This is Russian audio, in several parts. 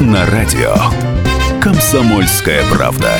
На радио. Комсомольская правда.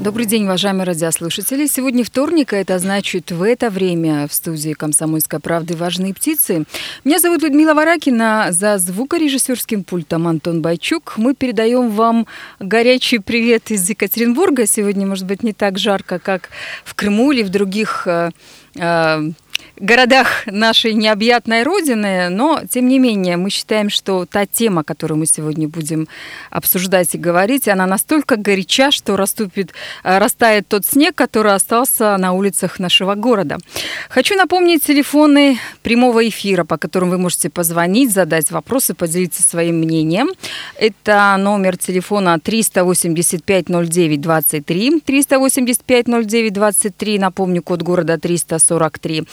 Добрый день, уважаемые радиослушатели. Сегодня вторник, а это значит в это время в студии «Комсомольской правды» «Важные птицы». Меня зовут Людмила Варакина, за звукорежиссерским пультом Антон Байчук. Мы передаем вам горячий привет из Екатеринбурга. Сегодня, может быть, не так жарко, как в Крыму или в других э, э, городах нашей необъятной Родины, но, тем не менее, мы считаем, что та тема, которую мы сегодня будем обсуждать и говорить, она настолько горяча, что раступит, э, растает тот снег, который остался на улицах нашего города. Хочу напомнить телефоны прямого эфира, по которым вы можете позвонить, задать вопросы, поделиться своим мнением. Это номер телефона 385 09 23, 385 09 23, напомню, код города 343.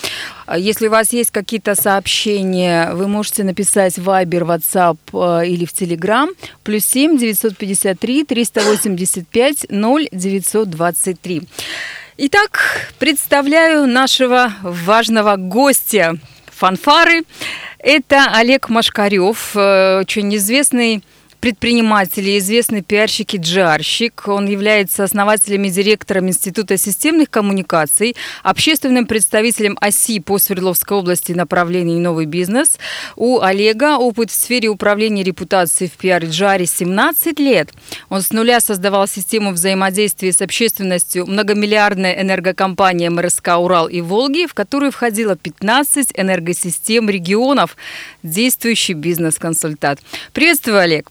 А если у вас есть какие-то сообщения, вы можете написать в Viber, WhatsApp э, или в Telegram. Плюс 7 953 385 0923. Итак, представляю нашего важного гостя фанфары. Это Олег Машкарев, э, очень известный предприниматель и известный пиарщик и джарщик. Он является основателем и директором Института системных коммуникаций, общественным представителем ОСИ по Свердловской области направлений «Новый бизнес». У Олега опыт в сфере управления репутацией в пиар джаре 17 лет. Он с нуля создавал систему взаимодействия с общественностью многомиллиардной энергокомпании МРСК «Урал» и «Волги», в которую входило 15 энергосистем регионов, действующий бизнес-консультант. Приветствую, Олег.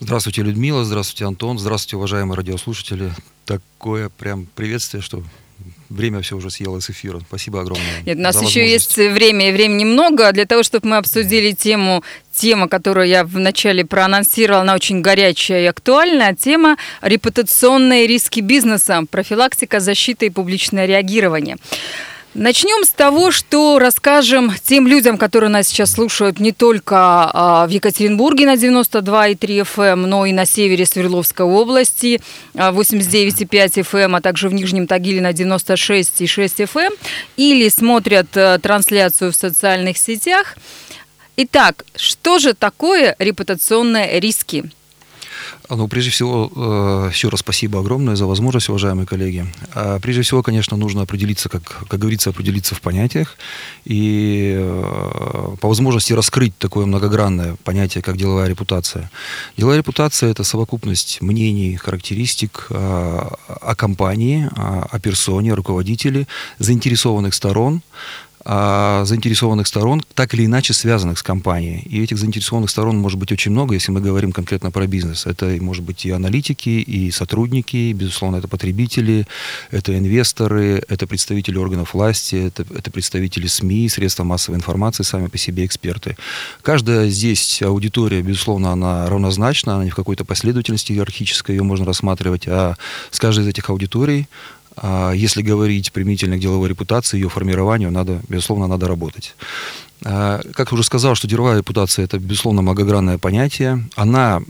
Здравствуйте, Людмила, здравствуйте, Антон, здравствуйте, уважаемые радиослушатели. Такое прям приветствие, что время все уже съело с эфира. Спасибо огромное. Нет, у нас еще есть время, и времени много для того, чтобы мы обсудили тему, тема, которую я вначале проанонсировала, она очень горячая и актуальная, тема репутационные риски бизнеса, профилактика, защита и публичное реагирование. Начнем с того, что расскажем тем людям, которые нас сейчас слушают не только а, в Екатеринбурге на 92,3 FM, эм, но и на севере Свердловской области 89,5 FM, эм, а также в Нижнем Тагиле на 96,6 FM, эм, или смотрят э, трансляцию в социальных сетях. Итак, что же такое репутационные риски? Ну, прежде всего, э, еще раз спасибо огромное за возможность, уважаемые коллеги. А прежде всего, конечно, нужно определиться, как, как говорится, определиться в понятиях и э, по возможности раскрыть такое многогранное понятие, как деловая репутация. Деловая репутация – это совокупность мнений, характеристик о, о компании, о, персоне, о руководителе, заинтересованных сторон, заинтересованных сторон, так или иначе связанных с компанией. И этих заинтересованных сторон может быть очень много, если мы говорим конкретно про бизнес. Это может быть и аналитики, и сотрудники, безусловно, это потребители, это инвесторы, это представители органов власти, это, это представители СМИ, средства массовой информации, сами по себе эксперты. Каждая здесь аудитория, безусловно, она равнозначна, она не в какой-то последовательности иерархической, ее можно рассматривать, а с каждой из этих аудиторий а если говорить применительно к деловой репутации, ее формированию, надо, безусловно, надо работать. А, как уже сказал, что деловая репутация – это, безусловно, многогранное понятие. Она,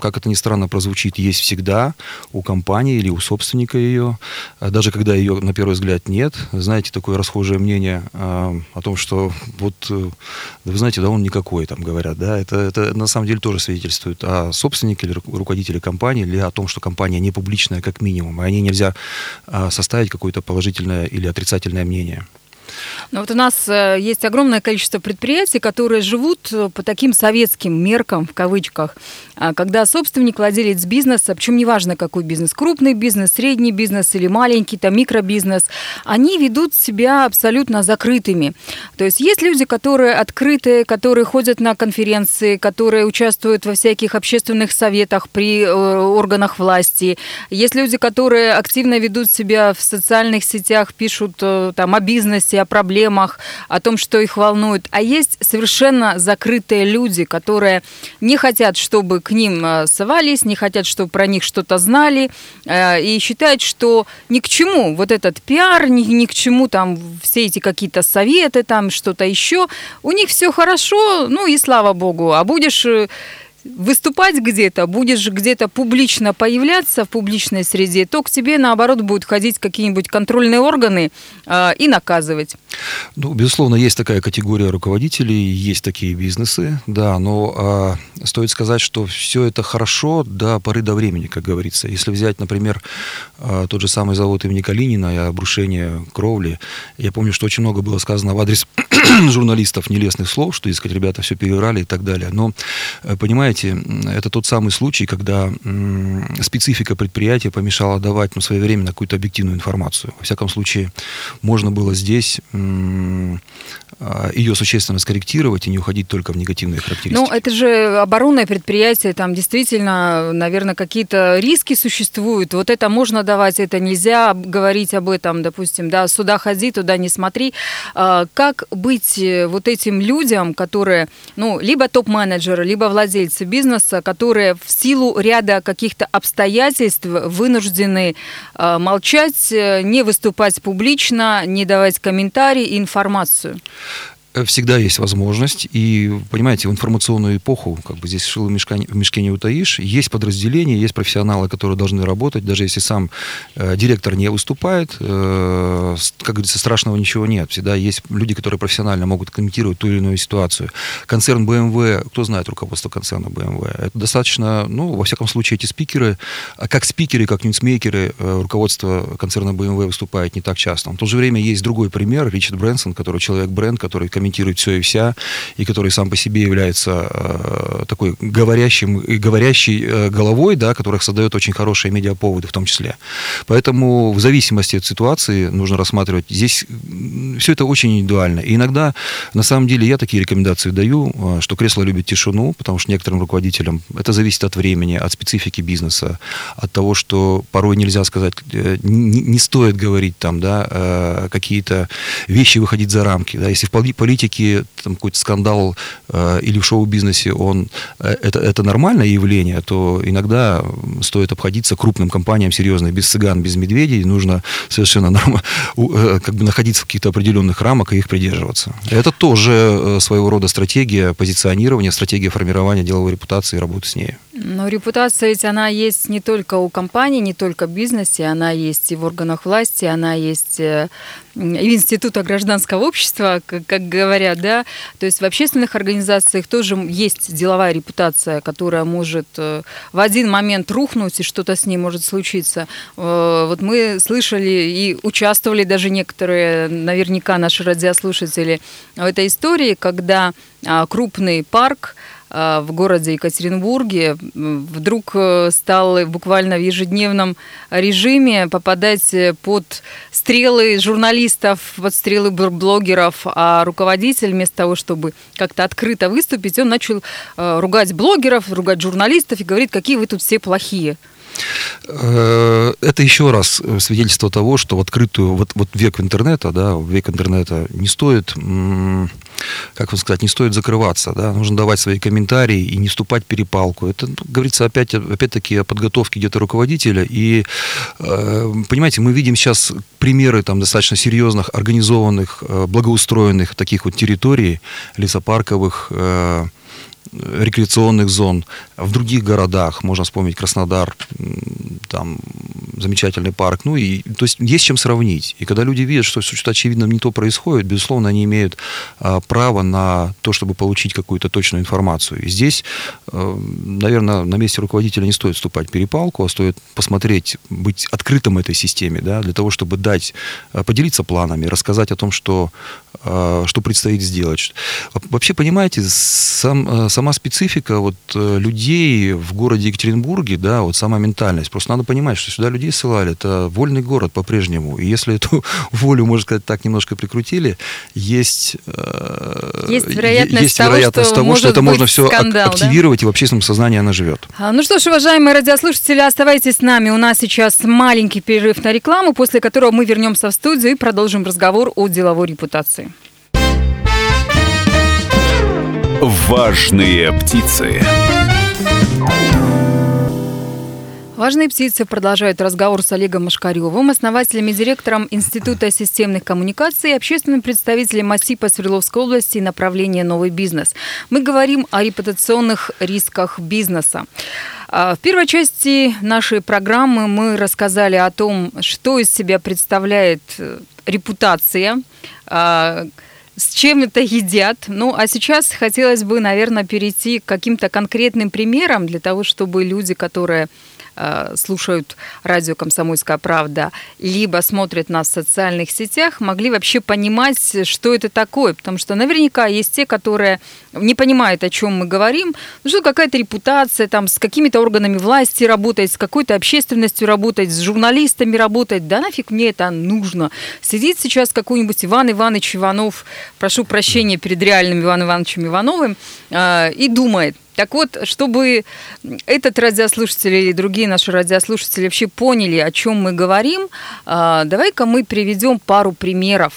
как это ни странно прозвучит, есть всегда у компании или у собственника ее, а даже когда ее, на первый взгляд, нет. Знаете, такое расхожее мнение о том, что вот, э, вы знаете, да он никакой, там говорят, да, это, это на самом деле тоже свидетельствует о собственнике или руководителе компании, или о том, что компания не публичная как минимум, и о ней нельзя составить какое-то положительное или отрицательное мнение. Но вот у нас э, есть огромное количество предприятий, которые живут э, по таким советским меркам, в кавычках, когда собственник, владелец бизнеса, причем неважно какой бизнес, крупный бизнес, средний бизнес или маленький, там микробизнес, они ведут себя абсолютно закрытыми. То есть есть люди, которые открытые, которые ходят на конференции, которые участвуют во всяких общественных советах при э, органах власти. Есть люди, которые активно ведут себя в социальных сетях, пишут там о бизнесе, о проблемах, о том, что их волнует. А есть совершенно закрытые люди, которые не хотят, чтобы к ним э, совались, не хотят, чтобы про них что-то знали, э, и считают, что ни к чему вот этот пиар, ни, ни к чему там все эти какие-то советы, там что-то еще. У них все хорошо, ну и слава богу. А будешь э, выступать где-то, будешь где-то публично появляться в публичной среде, то к тебе, наоборот, будут ходить какие-нибудь контрольные органы э, и наказывать. Ну, безусловно, есть такая категория руководителей, есть такие бизнесы, да, но э, стоит сказать, что все это хорошо до поры до времени, как говорится. Если взять, например, э, тот же самый завод имени Калинина и обрушение кровли, я помню, что очень много было сказано в адрес журналистов нелестных слов, что, искать ребята все переврали и так далее. Но, э, понимаете, это тот самый случай, когда специфика предприятия помешала давать ну, своевременно какую-то объективную информацию. Во всяком случае, можно было здесь а, ее существенно скорректировать и не уходить только в негативные характеристики. Ну, это же оборонное предприятие, там действительно, наверное, какие-то риски существуют. Вот это можно давать, это нельзя говорить об этом, допустим, да, сюда ходи, туда не смотри. А, как быть э, вот этим людям, которые, ну, либо топ-менеджеры, либо владельцы бизнеса, которые в силу ряда каких-то обстоятельств вынуждены а, молчать, э, не выступать публично, не давать комментарии, информацию? Всегда есть возможность. И, понимаете, в информационную эпоху, как бы здесь шило в мешке не утаишь, есть подразделения, есть профессионалы, которые должны работать, даже если сам э, директор не выступает, э, как говорится, страшного ничего нет. Всегда есть люди, которые профессионально могут комментировать ту или иную ситуацию. Концерн BMW, кто знает руководство концерна BMW? Это достаточно, ну, во всяком случае, эти спикеры, а как спикеры, как ньюсмейкеры, э, руководство концерна BMW выступает не так часто. В то же время есть другой пример, Ричард Брэнсон, который человек-бренд, который комментирует комментирует все и вся, и который сам по себе является э, такой говорящим и говорящей э, головой, да, которых создает очень хорошие медиаповоды в том числе. Поэтому в зависимости от ситуации нужно рассматривать. Здесь все это очень индивидуально. И иногда, на самом деле, я такие рекомендации даю, э, что кресло любит тишину, потому что некоторым руководителям это зависит от времени, от специфики бизнеса, от того, что порой нельзя сказать, э, не, не стоит говорить там, да, э, какие-то вещи выходить за рамки. Да. Если в политике политике там, какой-то скандал э, или в шоу-бизнесе он, э, это, это нормальное явление, то иногда стоит обходиться крупным компаниям серьезно, без цыган, без медведей, нужно совершенно норм, э, как бы находиться в каких-то определенных рамках и их придерживаться. Это тоже э, своего рода стратегия позиционирования, стратегия формирования деловой репутации и работы с ней. Но репутация ведь она есть не только у компании, не только в бизнесе, она есть и в органах власти, она есть э, и в института гражданского общества, как, как говорят, да. То есть в общественных организациях тоже есть деловая репутация, которая может э, в один момент рухнуть, и что-то с ней может случиться. Э, вот мы слышали и участвовали даже некоторые, наверняка наши радиослушатели, в этой истории, когда а, крупный парк в городе Екатеринбурге вдруг э, стал буквально в ежедневном режиме попадать под стрелы журналистов, под стрелы блогеров, а руководитель вместо того, чтобы как-то открыто выступить, он начал э, ругать блогеров, ругать журналистов и говорит, какие вы тут все плохие. Это еще раз свидетельство того, что в открытую, вот, вот век интернета, да, век интернета не стоит как вам сказать, не стоит закрываться, да, нужно давать свои комментарии и не вступать в перепалку. Это, ну, говорится, опять, опять-таки о подготовке где-то руководителя. И, э, понимаете, мы видим сейчас примеры там достаточно серьезных, организованных, э, благоустроенных таких вот территорий, лесопарковых, э, рекреационных зон. В других городах, можно вспомнить Краснодар, там замечательный парк. Ну и, то есть, есть чем сравнить. И когда люди видят, что что-то очевидно не то происходит, безусловно, они имеют а, право на то, чтобы получить какую-то точную информацию. И здесь, а, наверное, на месте руководителя не стоит вступать в перепалку, а стоит посмотреть, быть открытым этой системе, да, для того, чтобы дать, а, поделиться планами, рассказать о том, что что предстоит сделать. Вообще, понимаете, сам, э, сама специфика вот э, людей в городе Екатеринбурге, да, вот сама ментальность. Просто надо понимать, что сюда людей ссылали. Это вольный город по-прежнему. И если эту волю, можно сказать, так немножко прикрутили, есть, э, есть вероятность, есть вероятность того, что, что это можно все скандал, активировать, да? и в общественном сознании она живет. А, ну что ж, уважаемые радиослушатели, оставайтесь с нами. У нас сейчас маленький перерыв на рекламу, после которого мы вернемся в студию и продолжим разговор о деловой репутации. Важные птицы. Важные птицы продолжают разговор с Олегом Машкаревым, основателем и директором Института системных коммуникаций и общественным представителем МАСИПа Свердловской области и направления «Новый бизнес». Мы говорим о репутационных рисках бизнеса. А, в первой части нашей программы мы рассказали о том, что из себя представляет э, репутация, а, с чем это едят. Ну, а сейчас хотелось бы, наверное, перейти к каким-то конкретным примерам для того, чтобы люди, которые слушают радио «Комсомольская правда», либо смотрят нас в социальных сетях, могли вообще понимать, что это такое. Потому что наверняка есть те, которые не понимают, о чем мы говорим. Ну, что какая-то репутация, там, с какими-то органами власти работать, с какой-то общественностью работать, с журналистами работать. Да нафиг мне это нужно. Сидит сейчас какой-нибудь Иван Иванович Иванов, прошу прощения перед реальным Иваном Ивановичем Ивановым, э, и думает – так вот, чтобы этот радиослушатель или другие наши радиослушатели вообще поняли, о чем мы говорим, а, давай-ка мы приведем пару примеров.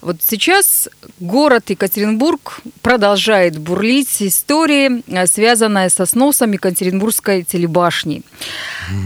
Вот сейчас город Екатеринбург продолжает бурлить истории, а, связанная со сносом Екатеринбургской телебашни.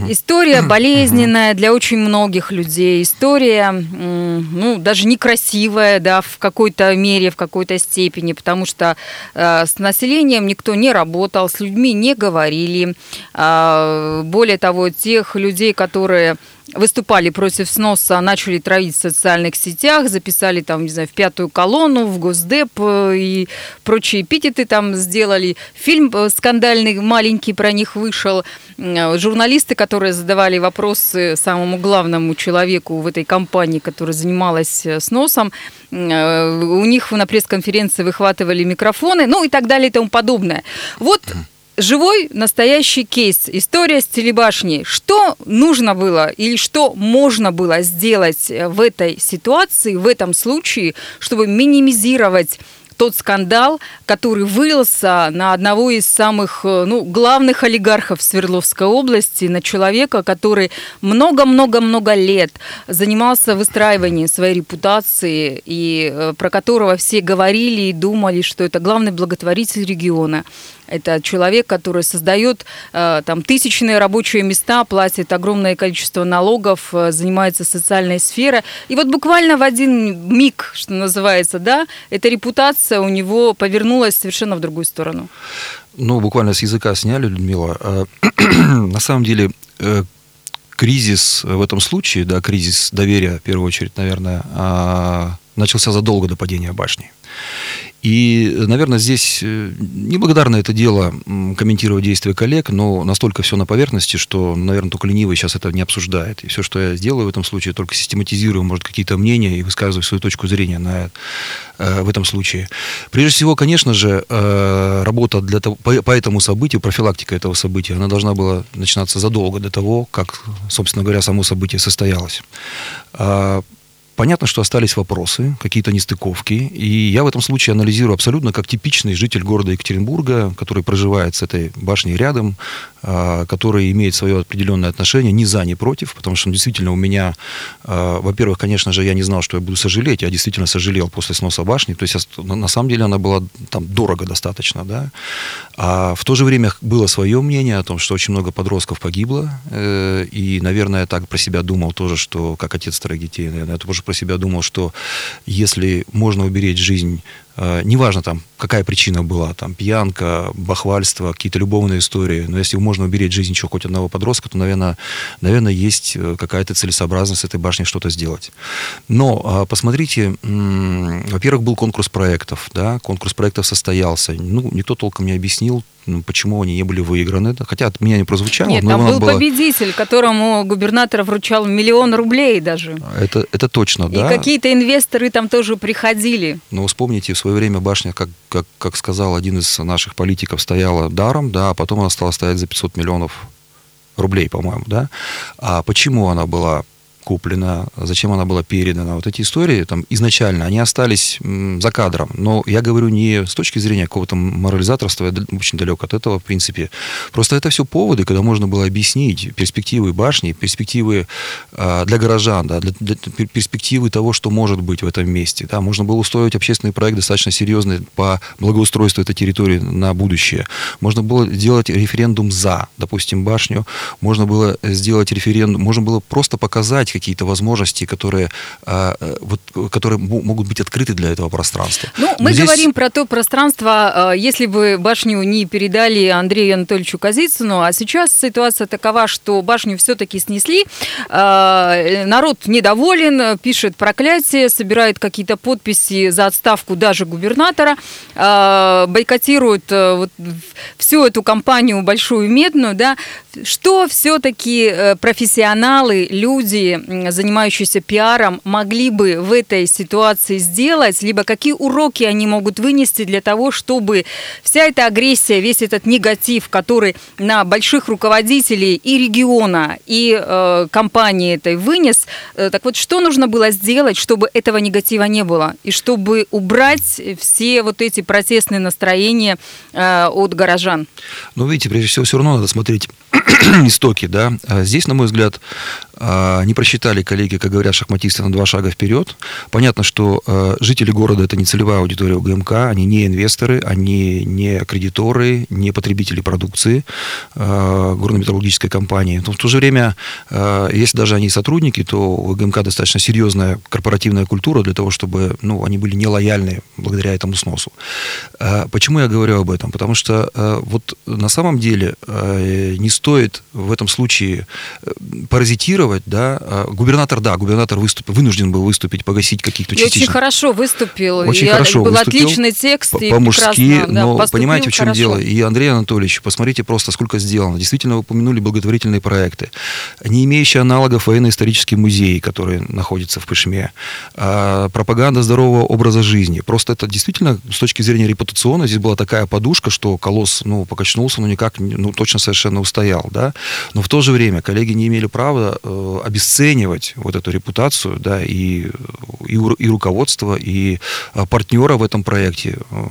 История болезненная для очень многих людей. История, ну, даже некрасивая, да, в какой-то мере, в какой-то степени, потому что э, с населением никто не работает, работал, с людьми не говорили. А, более того, тех людей, которые выступали против сноса, начали травить в социальных сетях, записали там, не знаю, в пятую колонну, в Госдеп э, и прочие эпитеты там сделали. Фильм э, скандальный, маленький про них вышел. Э, журналисты, которые задавали вопросы самому главному человеку в этой компании, которая занималась сносом, у них на пресс-конференции выхватывали микрофоны, ну и так далее и тому подобное. Вот живой настоящий кейс, история с телебашней. Что нужно было или что можно было сделать в этой ситуации, в этом случае, чтобы минимизировать тот скандал, который вылился на одного из самых э, ну, главных олигархов Свердловской области, на человека, который много-много-много лет занимался выстраиванием своей репутации и э, про которого все говорили и думали, что это главный благотворитель региона. Это человек, который создает э, там тысячные рабочие места, платит огромное количество налогов, э, занимается социальной сферой. И вот буквально в один миг, что называется, да, эта репутация у него повернулась совершенно в другую сторону. Ну, буквально с языка сняли, Людмила. А, на самом деле, э, кризис в этом случае, да, кризис доверия, в первую очередь, наверное, а, начался задолго до падения башни. И, наверное, здесь э, неблагодарно это дело комментировать действия коллег, но настолько все на поверхности, что, наверное, только ленивый сейчас это не обсуждает. И все, что я сделаю в этом случае, только систематизирую, может, какие-то мнения и высказываю свою точку зрения на, э, в этом случае. Прежде всего, конечно же, э, работа для того, по, по этому событию, профилактика этого события, она должна была начинаться задолго до того, как, собственно говоря, само событие состоялось. Понятно, что остались вопросы, какие-то нестыковки, и я в этом случае анализирую абсолютно как типичный житель города Екатеринбурга, который проживает с этой башней рядом, а, который имеет свое определенное отношение, ни за, ни против, потому что действительно у меня, а, во-первых, конечно же, я не знал, что я буду сожалеть, я действительно сожалел после сноса башни, то есть на самом деле она была там дорого достаточно, да, а в то же время было свое мнение о том, что очень много подростков погибло, э, и, наверное, я так про себя думал тоже, что как отец троих детей, наверное, я тоже про себя думал, что если можно уберечь жизнь неважно там, какая причина была, там, пьянка, бахвальство, какие-то любовные истории, но если можно уберечь жизнь еще хоть одного подростка, то, наверное, наверное есть э, какая-то целесообразность с этой башней что-то сделать. Но а, посмотрите, во-первых, был конкурс проектов, да, конкурс проектов состоялся, ну, никто толком не объяснил, почему они не были выиграны. Хотя от меня не прозвучало. Нет, там был было... победитель, которому губернатор вручал миллион рублей даже. Это, это точно, И да. И какие-то инвесторы там тоже приходили. Но вспомните, свое время башня, как, как, как сказал один из наших политиков, стояла даром, да, а потом она стала стоять за 500 миллионов рублей, по-моему, да. А почему она была куплена, зачем она была передана. Вот эти истории там изначально, они остались за кадром. Но я говорю не с точки зрения какого-то морализаторства, я очень далек от этого, в принципе. Просто это все поводы, когда можно было объяснить перспективы башни, перспективы э, для горожан, да, для, для перспективы того, что может быть в этом месте. Да. Можно было устроить общественный проект достаточно серьезный по благоустройству этой территории на будущее. Можно было сделать референдум за, допустим, башню. Можно было сделать референдум, можно было просто показать, какие-то возможности, которые, а, э, вот, которые могут быть открыты для этого пространства. Ну, мы здесь... говорим про то пространство, а, если бы башню не передали Андрею Анатольевичу Казицыну, а сейчас ситуация такова, что башню все-таки снесли, народ недоволен, пишет проклятие, собирает какие-то подписи за отставку даже губернатора, бойкотирует э, вот всю эту кампанию большую медную, да, что все-таки э, профессионалы, люди, занимающиеся пиаром, могли бы в этой ситуации сделать, либо какие уроки они могут вынести для того, чтобы вся эта агрессия, весь этот негатив, который на больших руководителей и региона, и э, компании этой вынес, э, так вот, что нужно было сделать, чтобы этого негатива не было, и чтобы убрать все вот эти протестные настроения э, от горожан? Ну, видите, прежде всего, все равно надо смотреть истоки, да. А здесь, на мой взгляд, не просчитали коллеги, как говорят шахматисты, на два шага вперед. Понятно, что а, жители города – это не целевая аудитория УГМК, они не инвесторы, они не кредиторы, не потребители продукции горно-металлургической компании. Но в то же время, если даже они сотрудники, то у УГМК достаточно серьезная корпоративная культура для того, чтобы ну, они были нелояльны благодаря этому сносу. Почему я говорю об этом? Потому что вот на самом деле не стоит в этом случае э, паразитировать, да, а губернатор, да, губернатор выступил, вынужден был выступить, погасить каких-то частично. очень хорошо выступил. Очень и хорошо был выступил. отличный текст. По-мужски, да, но понимаете, в чем хорошо. дело? И Андрей Анатольевич, посмотрите просто, сколько сделано. Действительно, вы упомянули благотворительные проекты, не имеющие аналогов военно-исторический музей, который находится в Пышме, а, пропаганда здорового образа жизни. Просто это действительно, с точки зрения репутационной, здесь была такая подушка, что колосс, ну, покачнулся, но никак, ну, точно совершенно устоял, да, но в то же время коллеги не имели права э, обесценивать вот эту репутацию, да, и, и, и руководство, и э, партнера в этом проекте, э,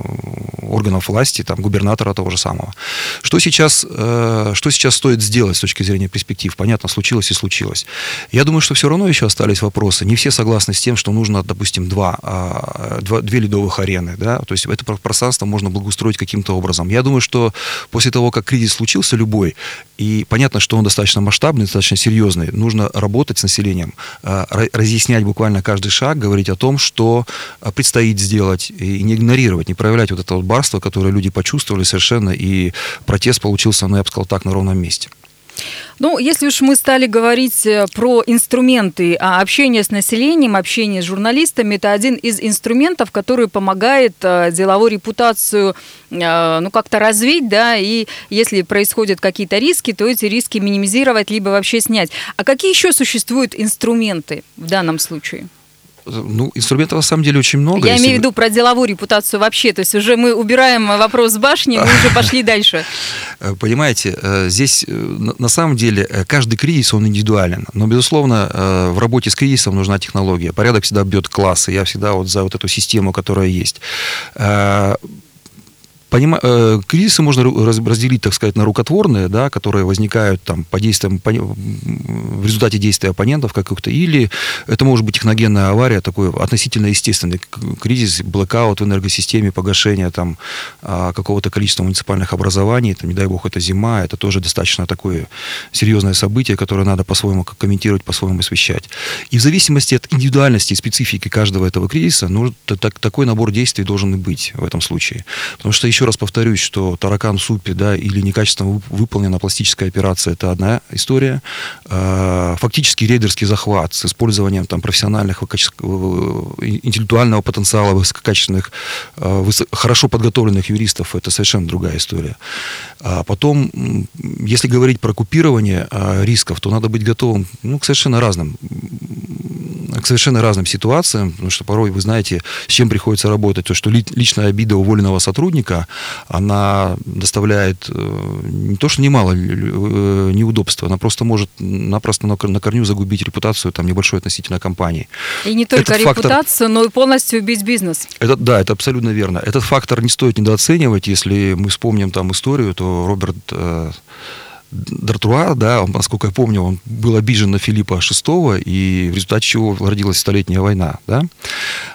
органов власти, там, губернатора того же самого. Что сейчас, э, что сейчас стоит сделать с точки зрения перспектив? Понятно, случилось и случилось. Я думаю, что все равно еще остались вопросы. Не все согласны с тем, что нужно, допустим, два, э, два, две ледовых арены, да, то есть это пространство можно благоустроить каким-то образом. Я думаю, что после того, как кризис случился любой, и понятно, что он достаточно масштабный, достаточно серьезный. Нужно работать с населением, а, разъяснять буквально каждый шаг, говорить о том, что а, предстоит сделать, и не игнорировать, не проявлять вот это вот барство, которое люди почувствовали совершенно, и протест получился, ну, я бы сказал так, на ровном месте. Ну, если уж мы стали говорить э, про инструменты а общения с населением, общение с журналистами, это один из инструментов, который помогает э, деловую репутацию э, ну, как-то развить, да, и если происходят какие-то риски, то эти риски минимизировать, либо вообще снять. А какие еще существуют инструменты в данном случае? Ну, инструментов на самом деле очень много. Я имею в виду про деловую репутацию вообще. То есть уже мы убираем вопрос с башни, мы уже пошли дальше. Э, понимаете, э, здесь э, на самом деле каждый кризис, он индивидуален. Но, безусловно, в работе с кризисом нужна технология. Порядок всегда бьет классы. Я всегда вот за вот эту систему, которая есть Понима... Э, кризисы можно разделить, так сказать, на рукотворные, да, которые возникают там, по действиям, по... в результате действия оппонентов каких-то, или это может быть техногенная авария, такой относительно естественный кризис, блокаут в энергосистеме, погашение там, а, какого-то количества муниципальных образований, там, не дай бог, это зима, это тоже достаточно такое серьезное событие, которое надо по-своему комментировать, по-своему освещать. И в зависимости от индивидуальности и специфики каждого этого кризиса, ну, так, такой набор действий должен и быть в этом случае. Потому что, еще раз повторюсь, что таракан в супе, да, или некачественно выполнена пластическая операция, это одна история. А, фактически рейдерский захват с использованием там профессиональных, интеллектуального потенциала, высококачественных, а, хорошо подготовленных юристов, это совершенно другая история. А потом, если говорить про купирование рисков, то надо быть готовым ну, к совершенно разным к совершенно разным ситуациям, потому что порой вы знаете, с чем приходится работать. То, что личная обида уволенного сотрудника, она доставляет э, не то, что немало э, неудобства, она просто может напросто на корню загубить репутацию там, небольшой относительно компании. И не только Этот репутацию, фактор, но и полностью убить бизнес. Это, да, это абсолютно верно. Этот фактор не стоит недооценивать. Если мы вспомним там историю, то Роберт э, Дартруа, да, насколько я помню, он был обижен на Филиппа VI, и в результате чего родилась Столетняя война, да.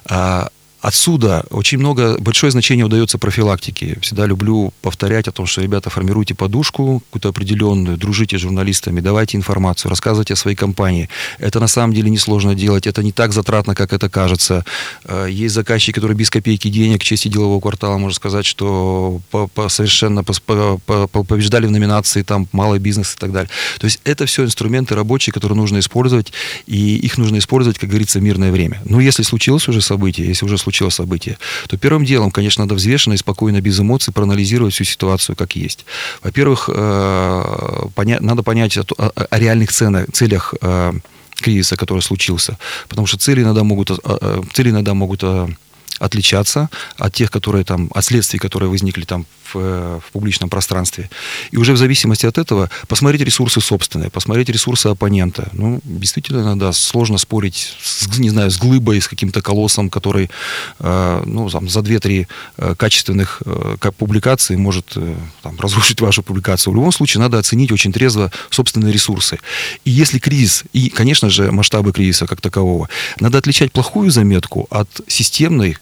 А, Отсюда очень много, большое значение удается профилактике. Всегда люблю повторять о том, что, ребята, формируйте подушку какую-то определенную, дружите с журналистами, давайте информацию, рассказывайте о своей компании. Это на самом деле несложно делать, это не так затратно, как это кажется. Э, есть заказчики, которые без копейки денег, в чести делового квартала, можно сказать, что по, по совершенно по, по, по, побеждали в номинации там малый бизнес и так далее. То есть это все инструменты рабочие, которые нужно использовать, и их нужно использовать, как говорится, в мирное время. Но если случилось уже событие, если уже случилось событие, то первым делом, конечно, надо взвешенно и спокойно, без эмоций проанализировать всю ситуацию как есть. Во-первых, э, надо понять о, о, о реальных ценах, целях э, кризиса, который случился. Потому что цели иногда могут, э, цели иногда могут отличаться от тех, которые там, от следствий, которые возникли там в, в публичном пространстве. И уже в зависимости от этого посмотреть ресурсы собственные, посмотреть ресурсы оппонента. Ну, действительно, да, сложно спорить, с, не знаю, с глыбой, с каким-то колоссом, который, э, ну, там, за 2-3 э, качественных э, публикаций может э, там, разрушить вашу публикацию. В любом случае, надо оценить очень трезво собственные ресурсы. И если кризис, и, конечно же, масштабы кризиса как такового, надо отличать плохую заметку от системной,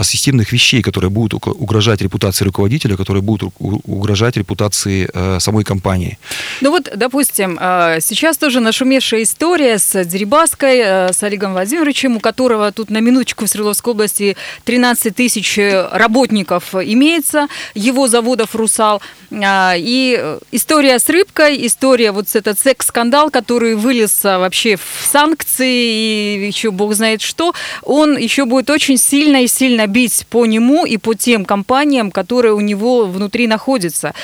системных вещей, которые будут угрожать репутации руководителя, которые будут угрожать репутации э, самой компании. Ну вот, допустим, э, сейчас тоже нашумевшая история с Дерибаской, э, с Олегом Владимировичем, у которого тут на минуточку в Свердловской области 13 тысяч работников имеется, его заводов «Русал». Э, и история с рыбкой, история вот этот секс-скандал, который вылез вообще в санкции и еще бог знает что, он еще будет очень сильно и сильно бить по нему и по тем компаниям, которые у него внутри находятся.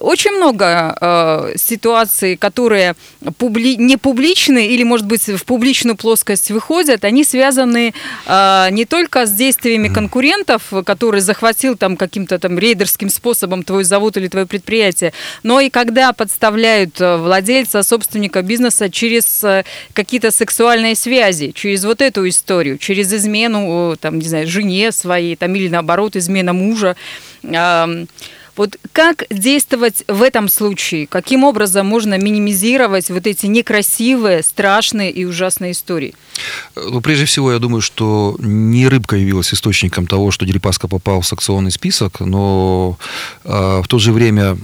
Очень много э, ситуаций, которые публи... не публичны или, может быть, в публичную плоскость выходят, они связаны э, не только с действиями конкурентов, который захватил там каким-то там рейдерским способом твой завод или твое предприятие, но и когда подставляют э, владельца, собственника бизнеса через э, какие-то сексуальные связи, через вот эту историю, через измену, там, не знаю, жене своей, своей, там, или наоборот, измена мужа. Вот как действовать в этом случае? Каким образом можно минимизировать вот эти некрасивые, страшные и ужасные истории? Ну, прежде всего, я думаю, что не рыбка явилась источником того, что Дерипаска попал в санкционный список, но э, в то же время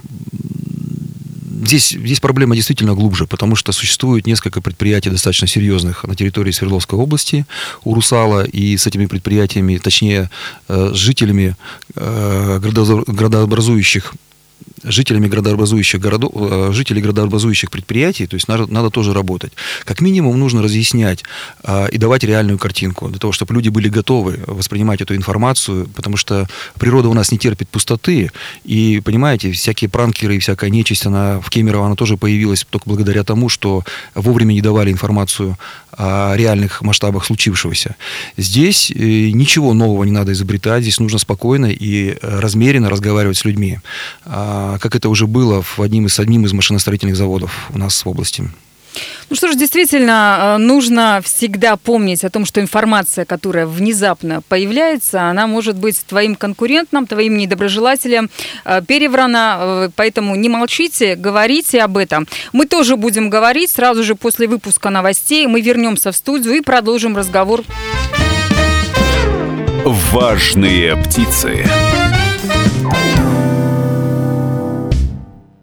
здесь, здесь проблема действительно глубже, потому что существует несколько предприятий достаточно серьезных на территории Свердловской области у Русала, и с этими предприятиями, точнее, э, с жителями э, градообразующих жителями градообразующих городов, э, жителей градообразующих предприятий, то есть надо, надо тоже работать. Как минимум нужно разъяснять а, и давать реальную картинку, для того, чтобы люди были готовы воспринимать эту информацию, потому что природа у нас не терпит пустоты, и, понимаете, всякие пранкеры и всякая нечисть, она в Кемерово, она тоже появилась только благодаря тому, что вовремя не давали информацию о реальных масштабах случившегося. Здесь э, ничего нового не надо изобретать, здесь нужно спокойно и размеренно разговаривать с людьми. А, как это уже было в одним из, одним из машиностроительных заводов у нас в области. Ну что ж, действительно, э, нужно всегда помнить о том, что информация, которая внезапно появляется, она может быть твоим конкурентом, твоим недоброжелателем э, переврана, э, поэтому не молчите, говорите об этом. Мы тоже будем говорить сразу же после выпуска новостей. Мы вернемся в студию и продолжим разговор. Важные птицы.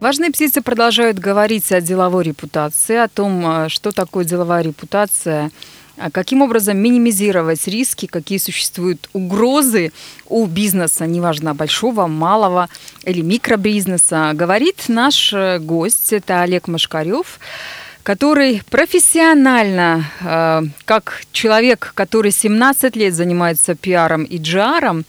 Важные птицы продолжают говорить о деловой репутации, о том, э, что такое деловая репутация, а каким образом минимизировать риски, какие существуют угрозы у бизнеса, неважно, большого, малого или микробизнеса. Говорит наш э, гость, это Олег Машкарев, который профессионально, э, как человек, который 17 лет занимается пиаром и джаром,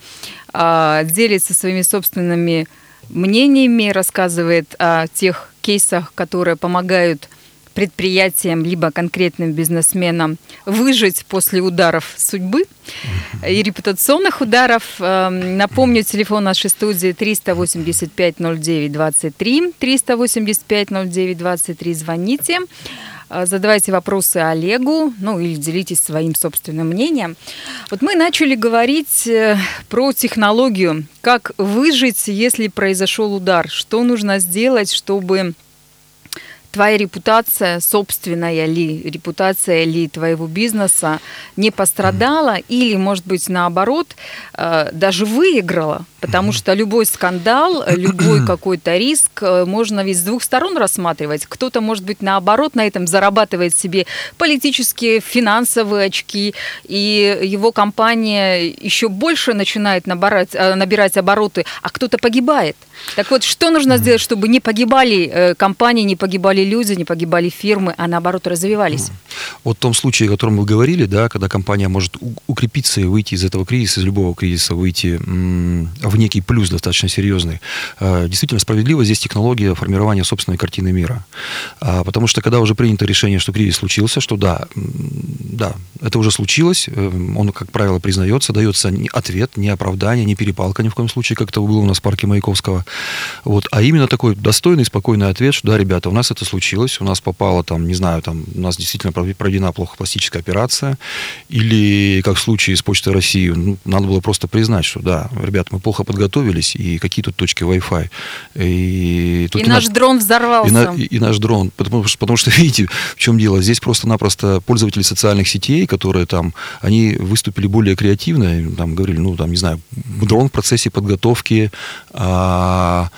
делится своими собственными мнениями, рассказывает о тех кейсах, которые помогают предприятиям либо конкретным бизнесменам выжить после ударов судьбы и репутационных ударов. Эм, напомню, телефон нашей студии 385 09 23. 385 09 23. Звоните. А, задавайте вопросы Олегу, ну или делитесь своим собственным мнением. Вот мы начали говорить э, про технологию, как выжить, если произошел удар, что нужно сделать, чтобы твоя репутация, собственная ли, репутация ли твоего бизнеса не пострадала или, может быть, наоборот, э, даже выиграла, потому что любой скандал, любой какой-то риск э, можно ведь с двух сторон рассматривать. Кто-то, может быть, наоборот, на этом зарабатывает себе политические, финансовые очки, и его компания еще больше начинает набирать, э, набирать обороты, а кто-то погибает. Так вот, что нужно сделать, чтобы не погибали компании, не погибали погибали люди, не погибали фирмы, а наоборот развивались. Вот в том случае, о котором вы говорили, да, когда компания может укрепиться и выйти из этого кризиса, из любого кризиса, выйти в некий плюс достаточно серьезный. А, действительно, справедливо здесь технология формирования собственной картины мира. А, потому что когда уже принято решение, что кризис случился, что да, да, это уже случилось, э, он, как правило, признается, дается ответ, не оправдание, не перепалка ни в коем случае, как это было у нас в парке Маяковского. Вот, а именно такой достойный, спокойный ответ, что да, ребята, у нас это случилось, у нас попало там, не знаю, там, у нас действительно проведена плохо пластическая операция, или, как в случае с Почтой России, ну, надо было просто признать, что да, ребят, мы плохо подготовились, и какие тут точки Wi-Fi. И, тут и, и наш дрон взорвался. И, на, и, и наш дрон, потому, потому что, видите, в чем дело, здесь просто-напросто пользователи социальных сетей, которые там, они выступили более креативно, там говорили, ну, там, не знаю, дрон в процессе подготовки, а,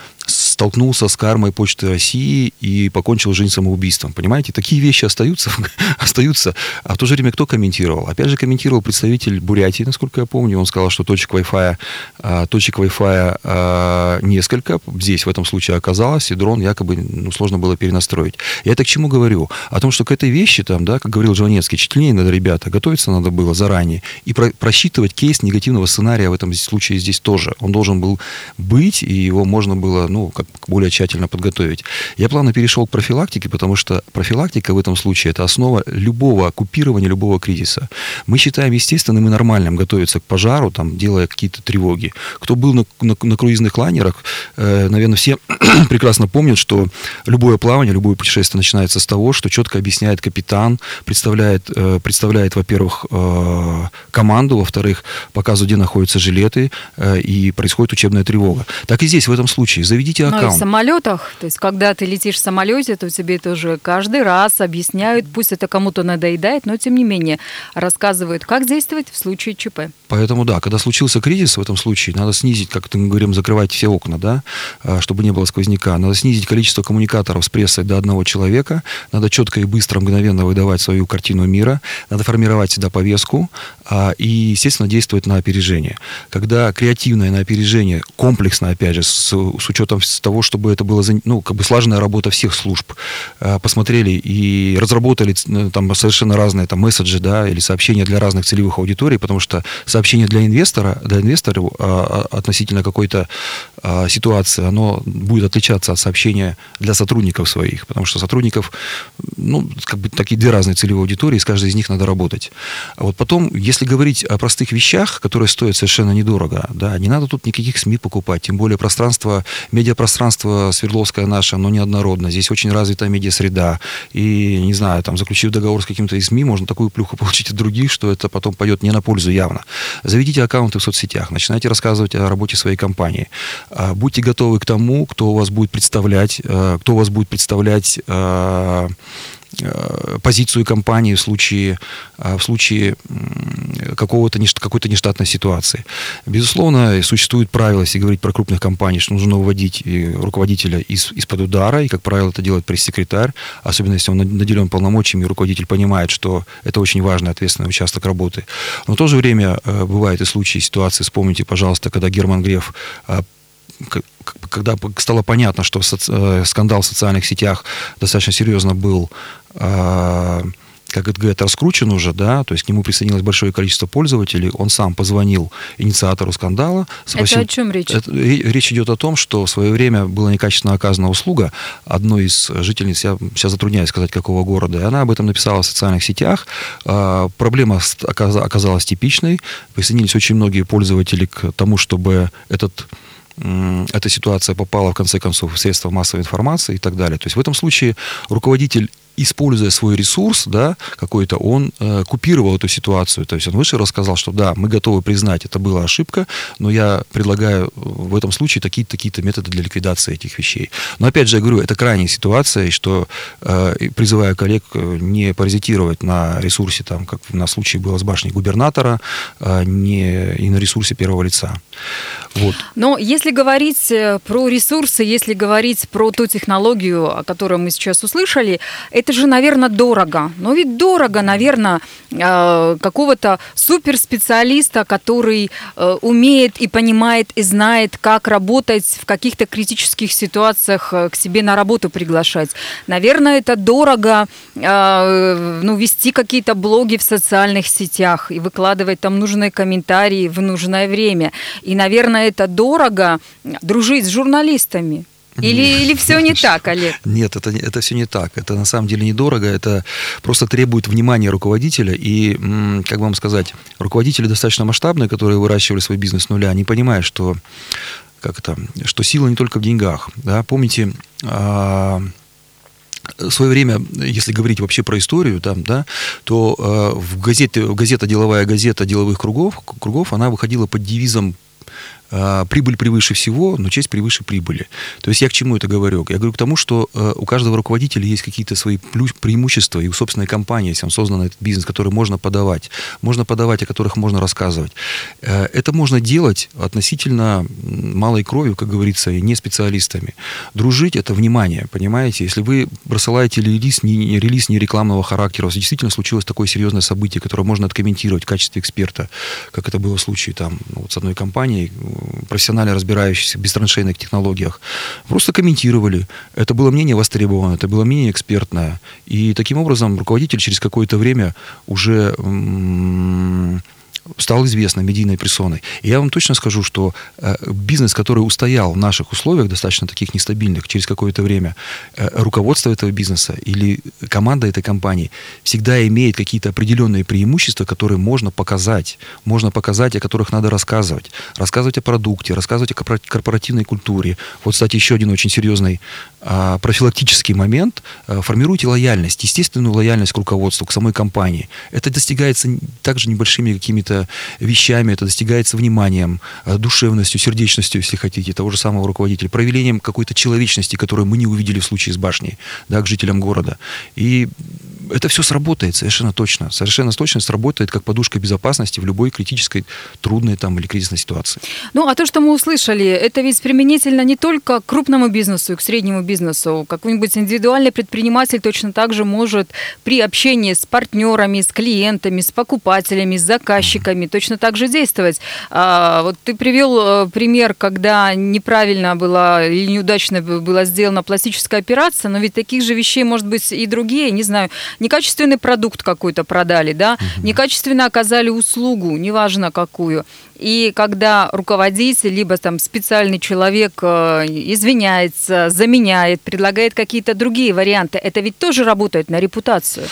столкнулся с кармой Почты России и покончил жизнь самоубийством. Понимаете, такие вещи остаются, остаются. А в то же время кто комментировал? Опять же, комментировал представитель Бурятии, насколько я помню. Он сказал, что точек Wi-Fi, а, точек Wi-Fi а, несколько здесь в этом случае оказалось, и дрон якобы ну, сложно было перенастроить. Я это к чему говорю? О том, что к этой вещи, там, да, как говорил Жванецкий, тщательнее надо, ребята, готовиться надо было заранее и про просчитывать кейс негативного сценария в этом случае здесь тоже. Он должен был быть, и его можно было, ну, как более тщательно подготовить. Я плавно перешел к профилактике, потому что профилактика в этом случае это основа любого оккупирования, любого кризиса. Мы считаем естественным и нормальным готовиться к пожару, там, делая какие-то тревоги. Кто был на, на, на круизных лайнерах, э, наверное, все прекрасно помнят, что любое плавание, любое путешествие начинается с того, что четко объясняет капитан, представляет, э, представляет во-первых, э, команду, во-вторых, показывает, где находятся жилеты, э, и происходит учебная тревога. Так и здесь, в этом случае. Заведите аккаунт. Ну и в самолетах, то есть когда ты летишь в самолете, то тебе тоже каждый раз объясняют, пусть это кому-то надоедает, но тем не менее рассказывают, как действовать в случае ЧП. Поэтому да, когда случился кризис в этом случае, надо снизить, как мы говорим, закрывать все окна, да, а, чтобы не было сквозняка. Надо снизить количество коммуникаторов с прессой до одного человека. Надо четко и быстро, мгновенно выдавать свою картину мира. Надо формировать всегда повестку а, и, естественно, действовать на опережение. Когда креативное на опережение, комплексно, опять же, с, с учетом того, чтобы это было, ну, как бы слаженная работа всех служб, а, посмотрели и разработали ну, там совершенно разные там месседжи, да, или сообщения для разных целевых аудиторий, потому что сообщение для инвестора, для инвестора а, относительно какой-то ситуации, оно будет отличаться от сообщения для сотрудников своих, потому что сотрудников, ну, как бы такие две разные целевые аудитории, с каждой из них надо работать. А вот потом, если говорить о простых вещах, которые стоят совершенно недорого, да, не надо тут никаких СМИ покупать, тем более пространство, медиапространство медиапространство Свердловское наше, оно неоднородно. Здесь очень развита медиа-среда. И, не знаю, там, заключив договор с каким-то из СМИ, можно такую плюху получить от других, что это потом пойдет не на пользу явно. Заведите аккаунты в соцсетях, начинайте рассказывать о работе своей компании. А, будьте готовы к тому, кто вас будет представлять, э, кто вас будет представлять э, Э, позицию компании в случае, в случае какого-то, какой-то нештатной ситуации. Безусловно, существуют правила, если говорить про крупных компаний, что нужно выводить руководителя из, из-под удара, и, как правило, это делает пресс-секретарь, особенно если он наделен полномочиями, и руководитель понимает, что это очень важный, ответственный участок работы. Но в то же время э, бывают и случаи, ситуации, вспомните, пожалуйста, когда Герман Греф когда стало понятно, что скандал в социальных сетях достаточно серьезно был как это говорят, раскручен уже, да, то есть к нему присоединилось большое количество пользователей, он сам позвонил инициатору скандала. Спросил, это о чем речь? Это, речь идет о том, что в свое время была некачественно оказана услуга одной из жительниц, я сейчас затрудняюсь сказать, какого города, и она об этом написала в социальных сетях. А, проблема оказалась типичной, присоединились очень многие пользователи к тому, чтобы этот эта ситуация попала, в конце концов, в средства массовой информации и так далее. То есть в этом случае руководитель используя свой ресурс, да, какой-то, он э, купировал эту ситуацию. То есть он вышел и рассказал, что да, мы готовы признать, это была ошибка, но я предлагаю в этом случае такие-то такие методы для ликвидации этих вещей. Но опять же, я говорю, это крайняя ситуация, и что э, призываю коллег э, не паразитировать на ресурсе, там, как на случае было с башней губернатора, э, не, и на ресурсе первого лица. Вот. Но если говорить э, про ресурсы, если говорить про ту технологию, о которой мы сейчас услышали, это же, наверное, дорого. Но ведь дорого, наверное, э, какого-то суперспециалиста, который э, умеет и понимает и знает, как работать в каких-то критических ситуациях э, к себе на работу приглашать. Наверное, это дорого ну, вести какие-то блоги в социальных сетях и выкладывать там нужные комментарии в нужное время. И, наверное, это дорого дружить с журналистами. Или, или все не так, Олег? Нет, это, это все не так. Это на самом деле недорого. Это просто требует внимания руководителя. И, как вам сказать, руководители достаточно масштабные, которые выращивали свой бизнес с нуля, они понимают, что, как это, что сила не только в деньгах. Да? Помните, а, в свое время, если говорить вообще про историю, там, да, то э, в газете, газета деловая газета деловых кругов, кругов, она выходила под девизом а, прибыль превыше всего, но честь превыше прибыли. То есть я к чему это говорю? Я говорю к тому, что э, у каждого руководителя есть какие-то свои преимущества, и у собственной компании, если он создан этот бизнес, который можно подавать, можно подавать, о которых можно рассказывать. Э, это можно делать относительно малой кровью, как говорится, и не специалистами. Дружить – это внимание, понимаете? Если вы бросаете релиз не, релиз не рекламного характера, у вас действительно случилось такое серьезное событие, которое можно откомментировать в качестве эксперта, как это было в случае там, ну, вот с одной компанией, профессионально разбирающиеся в бестраншейных технологиях, просто комментировали. Это было мнение востребовано, это было мнение экспертное. И таким образом руководитель через какое-то время уже стал известной медийной персоной. И я вам точно скажу, что э, бизнес, который устоял в наших условиях, достаточно таких нестабильных, через какое-то время, э, руководство этого бизнеса или команда этой компании всегда имеет какие-то определенные преимущества, которые можно показать. Можно показать, о которых надо рассказывать. Рассказывать о продукте, рассказывать о корпоративной культуре. Вот, кстати, еще один очень серьезный а, профилактический момент. А, формируйте лояльность, естественную лояльность к руководству, к самой компании. Это достигается также небольшими какими-то вещами, это достигается вниманием, а, душевностью, сердечностью, если хотите, того же самого руководителя, проявлением какой-то человечности, которую мы не увидели в случае с башней, да, к жителям города. И это все сработает совершенно точно. Совершенно точно сработает как подушка безопасности в любой критической, трудной там или кризисной ситуации. Ну, а то, что мы услышали, это ведь применительно не только к крупному бизнесу и к среднему бизнесу. Какой-нибудь индивидуальный предприниматель точно так же может при общении с партнерами, с клиентами, с покупателями, с заказчиками точно так же действовать. А, вот ты привел э, пример, когда неправильно была или неудачно была сделана пластическая операция, но ведь таких же вещей может быть и другие, не знаю, некачественный продукт какой-то продали, да, угу. некачественно оказали услугу, неважно какую. И когда руководитель, либо там специальный человек э, извиняется, заменяет, предлагает какие-то другие варианты, это ведь тоже работает на репутацию.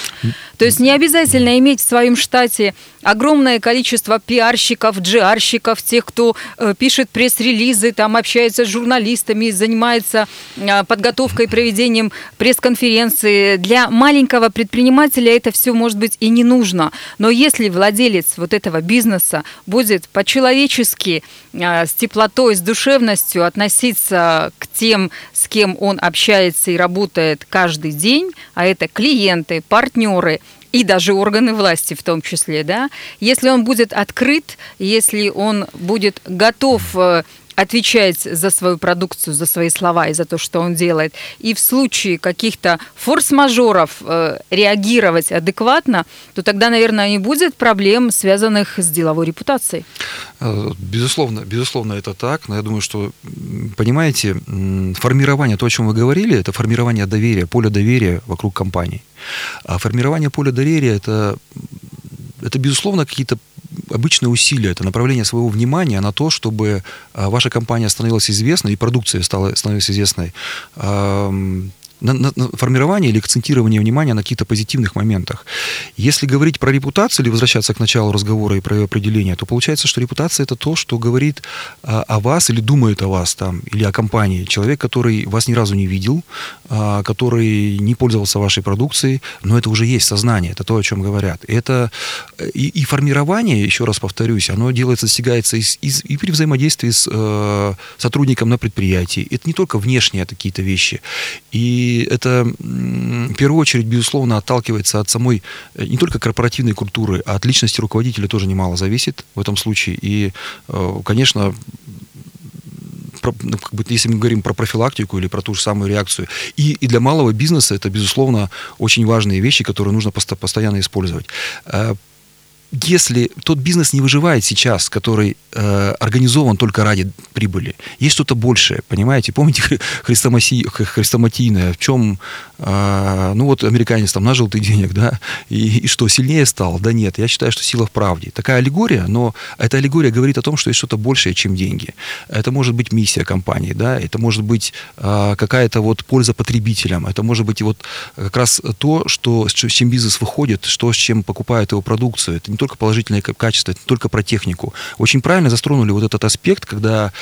То есть не обязательно иметь в своем штате огромное количество пиарщиков, джиарщиков, тех, кто э, пишет пресс-релизы, там общается с журналистами, занимается э, подготовкой, проведением пресс-конференции. Для маленького предпринимателя это все может быть и не нужно. Но если владелец вот этого бизнеса будет по-человечески, э, с теплотой, с душевностью относиться к тем, с кем он общается и работает каждый день, а это клиенты, партнеры, и даже органы власти в том числе, да, если он будет открыт, если он будет готов отвечать за свою продукцию, за свои слова и за то, что он делает, и в случае каких-то форс-мажоров э, реагировать адекватно, то тогда, наверное, не будет проблем, связанных с деловой репутацией. Э, безусловно, безусловно, это так. Но я думаю, что, понимаете, формирование, то, о чем вы говорили, это формирование доверия, поля доверия вокруг компании. А формирование поля доверия это, это безусловно, какие-то обычные усилия, это направление своего внимания на то, чтобы а, ваша компания становилась известной и продукция стала, становилась известной на, на, на формирование или акцентирование внимания на каких-то позитивных моментах. Если говорить про репутацию или возвращаться к началу разговора и про ее определение, то получается, что репутация это то, что говорит а, о вас или думает о вас там, или о компании. Человек, который вас ни разу не видел, а, который не пользовался вашей продукцией, но это уже есть сознание, это то, о чем говорят. Это и, и формирование, еще раз повторюсь, оно делается, достигается из, из, и при взаимодействии с э, сотрудником на предприятии. Это не только внешние какие-то вещи. И это в первую очередь, безусловно, отталкивается от самой э, не только корпоративной культуры, а от личности руководителя тоже немало зависит в этом случае. И, э, конечно, ну, если мы говорим про профилактику или про ту же самую реакцию. И, и для малого бизнеса это, безусловно, очень важные вещи, которые нужно постоянно использовать. Если тот бизнес не выживает сейчас, который э, организован только ради прибыли, есть что-то большее, понимаете? Помните хрестомати, хрестоматийное, в чем, э, ну вот американец там нажил ты денег, да, и, и что, сильнее стал? Да нет, я считаю, что сила в правде. Такая аллегория, но эта аллегория говорит о том, что есть что-то большее, чем деньги. Это может быть миссия компании, да, это может быть э, какая-то вот польза потребителям, это может быть вот как раз то, что, с чем бизнес выходит, что с чем покупает его продукцию. Это не только положительные качества, это не только про технику. Очень правильно застронули вот этот аспект, когда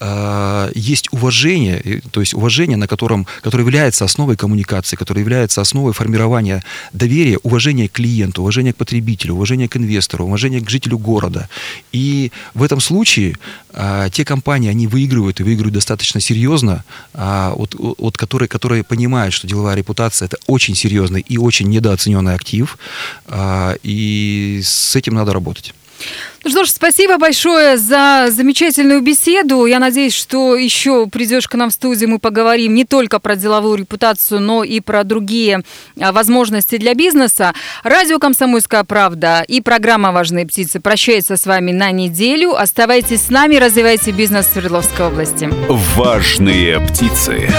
э, есть уважение, то есть уважение, на котором, которое является основой коммуникации, которое является основой формирования доверия, уважения к клиенту, уважения к потребителю, уважения к инвестору, уважения к жителю города. И в этом случае э, те компании, они выигрывают и выигрывают достаточно серьезно, э, от, от которые, которые понимают, что деловая репутация это очень серьезный и очень недооцененный актив, э, и с этим надо работать. Ну что ж, спасибо большое за замечательную беседу. Я надеюсь, что еще придешь к нам в студию, мы поговорим не только про деловую репутацию, но и про другие а, возможности для бизнеса. Радио «Комсомольская правда» и программа «Важные птицы» прощается с вами на неделю. Оставайтесь с нами, развивайте бизнес в Свердловской области. «Важные птицы».